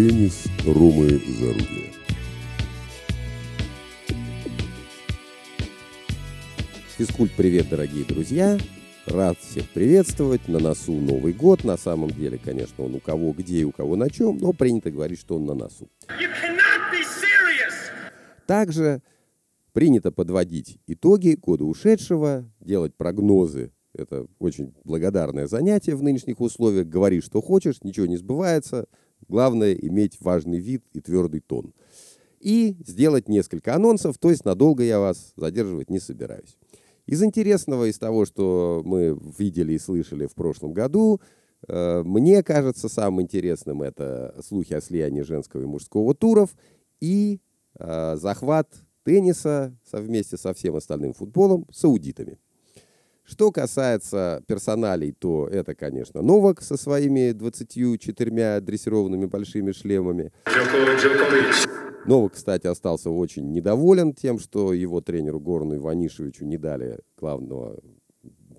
Теннис Ромы Зарубия. Физкульт, привет, дорогие друзья! Рад всех приветствовать. На носу Новый год. На самом деле, конечно, он у кого где и у кого на чем, но принято говорить, что он на носу. Также принято подводить итоги года ушедшего, делать прогнозы. Это очень благодарное занятие в нынешних условиях. Говори, что хочешь, ничего не сбывается. Главное – иметь важный вид и твердый тон. И сделать несколько анонсов, то есть надолго я вас задерживать не собираюсь. Из интересного, из того, что мы видели и слышали в прошлом году, э, мне кажется, самым интересным это слухи о слиянии женского и мужского туров и э, захват тенниса совместе со всем остальным футболом саудитами. Что касается персоналей, то это, конечно, Новак со своими 24 дрессированными большими шлемами. Новак, кстати, остался очень недоволен тем, что его тренеру Горну Иванишевичу не дали главного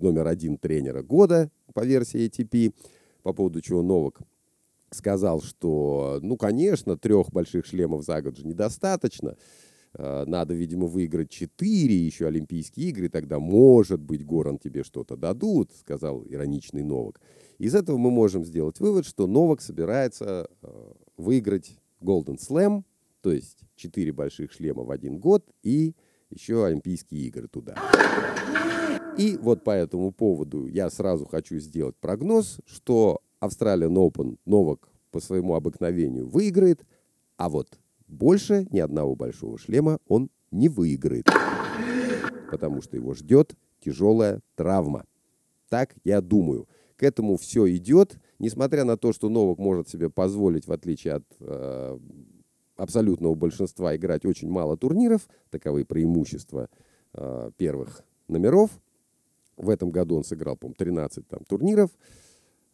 номер один тренера года по версии ATP, по поводу чего Новак сказал, что, ну, конечно, трех больших шлемов за год же недостаточно, надо, видимо, выиграть четыре еще Олимпийские игры, тогда, может быть, Горан тебе что-то дадут, сказал ироничный Новак. Из этого мы можем сделать вывод, что Новак собирается э, выиграть Golden Slam, то есть четыре больших шлема в один год и еще Олимпийские игры туда. И вот по этому поводу я сразу хочу сделать прогноз, что Australian Open Новак по своему обыкновению выиграет, а вот больше ни одного большого шлема он не выиграет, потому что его ждет тяжелая травма. Так я думаю. К этому все идет, несмотря на то, что Новак может себе позволить, в отличие от э, абсолютного большинства, играть очень мало турниров, таковы преимущества э, первых номеров. В этом году он сыграл, по-моему, 13 там, турниров,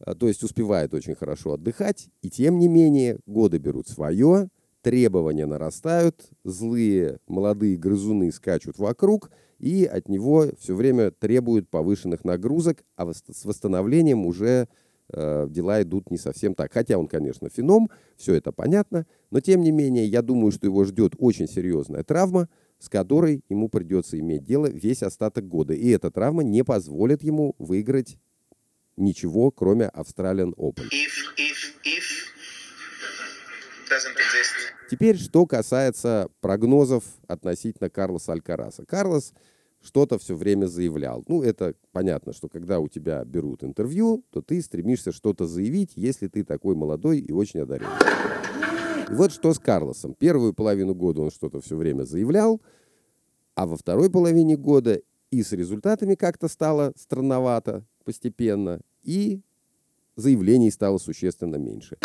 э, то есть успевает очень хорошо отдыхать, и тем не менее годы берут свое, требования нарастают, злые молодые грызуны скачут вокруг, и от него все время требуют повышенных нагрузок, а с восстановлением уже э, дела идут не совсем так. Хотя он, конечно, феном, все это понятно, но тем не менее я думаю, что его ждет очень серьезная травма, с которой ему придется иметь дело весь остаток года. И эта травма не позволит ему выиграть ничего, кроме Australian Open. Теперь, что касается прогнозов относительно Карлоса Алькараса. Карлос что-то все время заявлял. Ну, это понятно, что когда у тебя берут интервью, то ты стремишься что-то заявить, если ты такой молодой и очень одаренный. И вот что с Карлосом. Первую половину года он что-то все время заявлял, а во второй половине года и с результатами как-то стало странновато постепенно, и заявлений стало существенно меньше.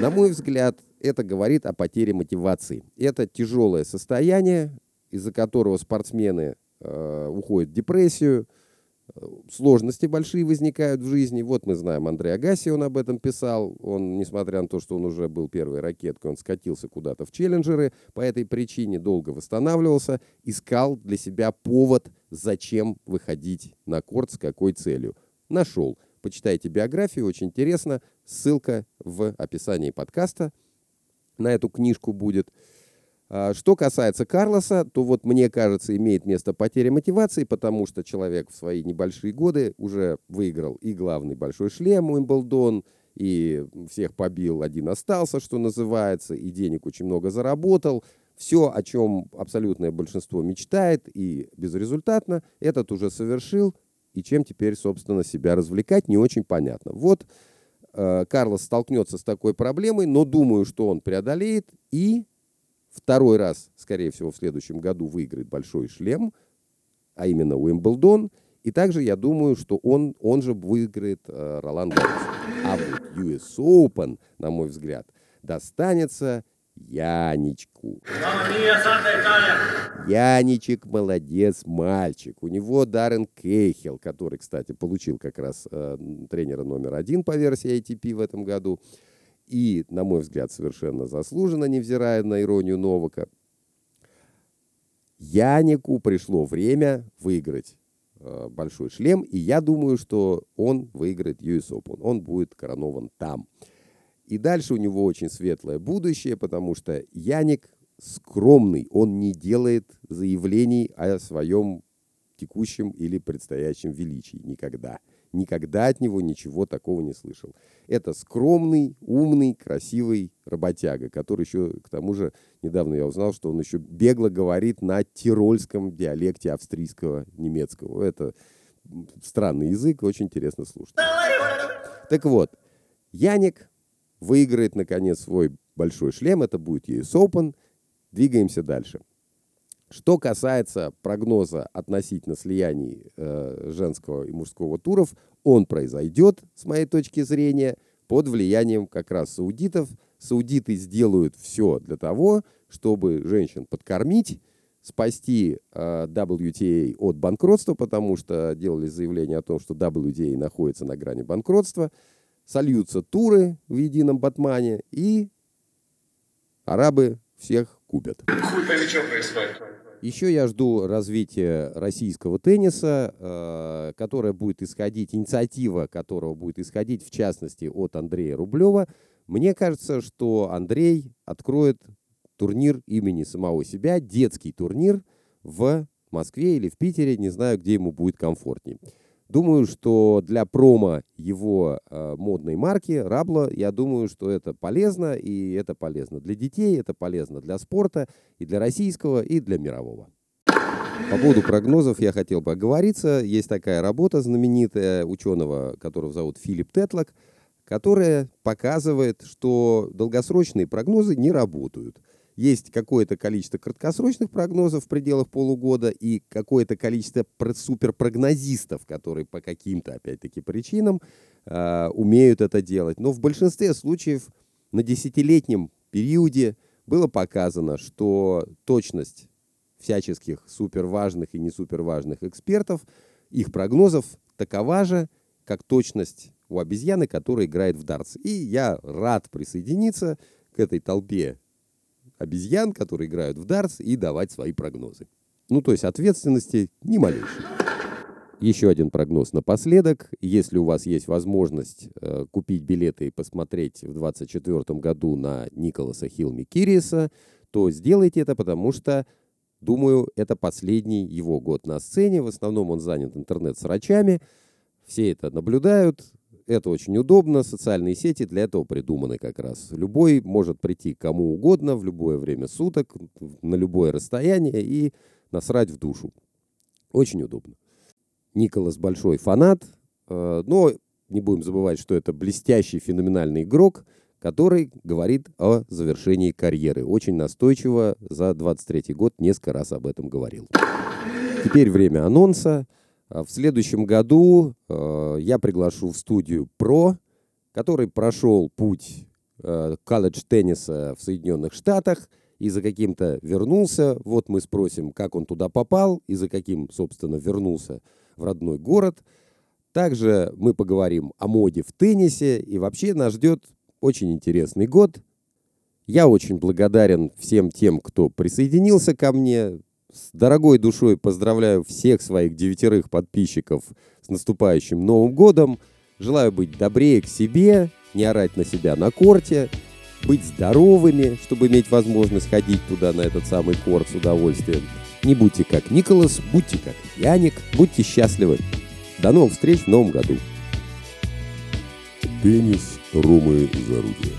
На мой взгляд, это говорит о потере мотивации. Это тяжелое состояние, из-за которого спортсмены э, уходят в депрессию, сложности большие возникают в жизни. Вот мы знаем, Андрей Агаси, он об этом писал. Он, несмотря на то, что он уже был первой ракеткой, он скатился куда-то в челленджеры. По этой причине долго восстанавливался, искал для себя повод, зачем выходить на корт, с какой целью. Нашел. Почитайте биографию, очень интересно. Ссылка в описании подкаста на эту книжку будет. А, что касается Карлоса, то вот мне кажется, имеет место потеря мотивации, потому что человек в свои небольшие годы уже выиграл и главный большой шлем Уимблдон, и всех побил, один остался, что называется, и денег очень много заработал. Все, о чем абсолютное большинство мечтает и безрезультатно, этот уже совершил, и чем теперь, собственно, себя развлекать, не очень понятно. Вот э, Карлос столкнется с такой проблемой, но думаю, что он преодолеет и второй раз, скорее всего, в следующем году выиграет большой шлем, а именно Уимблдон. И также я думаю, что он, он же выиграет э, Ролан Гаррис. А вот US Open, на мой взгляд, достанется Яничку. Яничек молодец мальчик. У него Даррен Кейхел, который, кстати, получил как раз э, тренера номер один по версии ATP в этом году. И, на мой взгляд, совершенно заслуженно, невзирая на иронию Новака. Янику пришло время выиграть э, большой шлем, и я думаю, что он выиграет US Open. Он будет коронован там. И дальше у него очень светлое будущее, потому что Яник скромный, он не делает заявлений о своем текущем или предстоящем величии никогда. Никогда от него ничего такого не слышал. Это скромный, умный, красивый работяга, который еще, к тому же, недавно я узнал, что он еще бегло говорит на тирольском диалекте австрийского немецкого. Это странный язык, очень интересно слушать. Так вот, Яник выиграет, наконец, свой большой шлем. Это будет US Open. Двигаемся дальше. Что касается прогноза относительно слияний э, женского и мужского туров, он произойдет, с моей точки зрения, под влиянием как раз саудитов. Саудиты сделают все для того, чтобы женщин подкормить, спасти э, WTA от банкротства, потому что делали заявление о том, что WTA находится на грани банкротства, сольются туры в едином батмане, и арабы всех купят. Хуй происходит. Еще я жду развития российского тенниса, э, которое будет исходить, инициатива которого будет исходить, в частности, от Андрея Рублева. Мне кажется, что Андрей откроет турнир имени самого себя, детский турнир в Москве или в Питере, не знаю, где ему будет комфортнее. Думаю, что для промо его э, модной марки Рабла, я думаю, что это полезно, и это полезно для детей, это полезно для спорта, и для российского, и для мирового. По поводу прогнозов я хотел бы оговориться. Есть такая работа знаменитая ученого, которого зовут Филипп Тетлок, которая показывает, что долгосрочные прогнозы не работают – есть какое-то количество краткосрочных прогнозов в пределах полугода и какое-то количество суперпрогнозистов, которые по каким-то, опять-таки, причинам э, умеют это делать. Но в большинстве случаев на десятилетнем периоде было показано, что точность всяческих суперважных и не суперважных экспертов, их прогнозов такова же, как точность у обезьяны, которая играет в дартс. И я рад присоединиться к этой толпе обезьян, которые играют в дартс, и давать свои прогнозы. Ну, то есть ответственности ни малейшей. Еще один прогноз напоследок. Если у вас есть возможность э, купить билеты и посмотреть в 2024 году на Николаса Хилми Кириса, то сделайте это, потому что, думаю, это последний его год на сцене. В основном он занят интернет-срачами. Все это наблюдают, это очень удобно, социальные сети для этого придуманы как раз. Любой может прийти кому угодно в любое время суток, на любое расстояние и насрать в душу. Очень удобно. Николас большой фанат, э, но не будем забывать, что это блестящий, феноменальный игрок, который говорит о завершении карьеры. Очень настойчиво за 23 год несколько раз об этом говорил. Теперь время анонса. А в следующем году э, я приглашу в студию Про, который прошел путь э, колледж-тенниса в Соединенных Штатах и за каким-то вернулся. Вот мы спросим, как он туда попал и за каким, собственно, вернулся в родной город. Также мы поговорим о моде в теннисе, и вообще нас ждет очень интересный год. Я очень благодарен всем тем, кто присоединился ко мне. С дорогой душой поздравляю всех своих девятерых подписчиков с наступающим Новым годом. Желаю быть добрее к себе, не орать на себя на корте, быть здоровыми, чтобы иметь возможность ходить туда, на этот самый корт с удовольствием. Не будьте как Николас, будьте как Яник, будьте счастливы. До новых встреч в новом году. Теннис, румы, зарудье.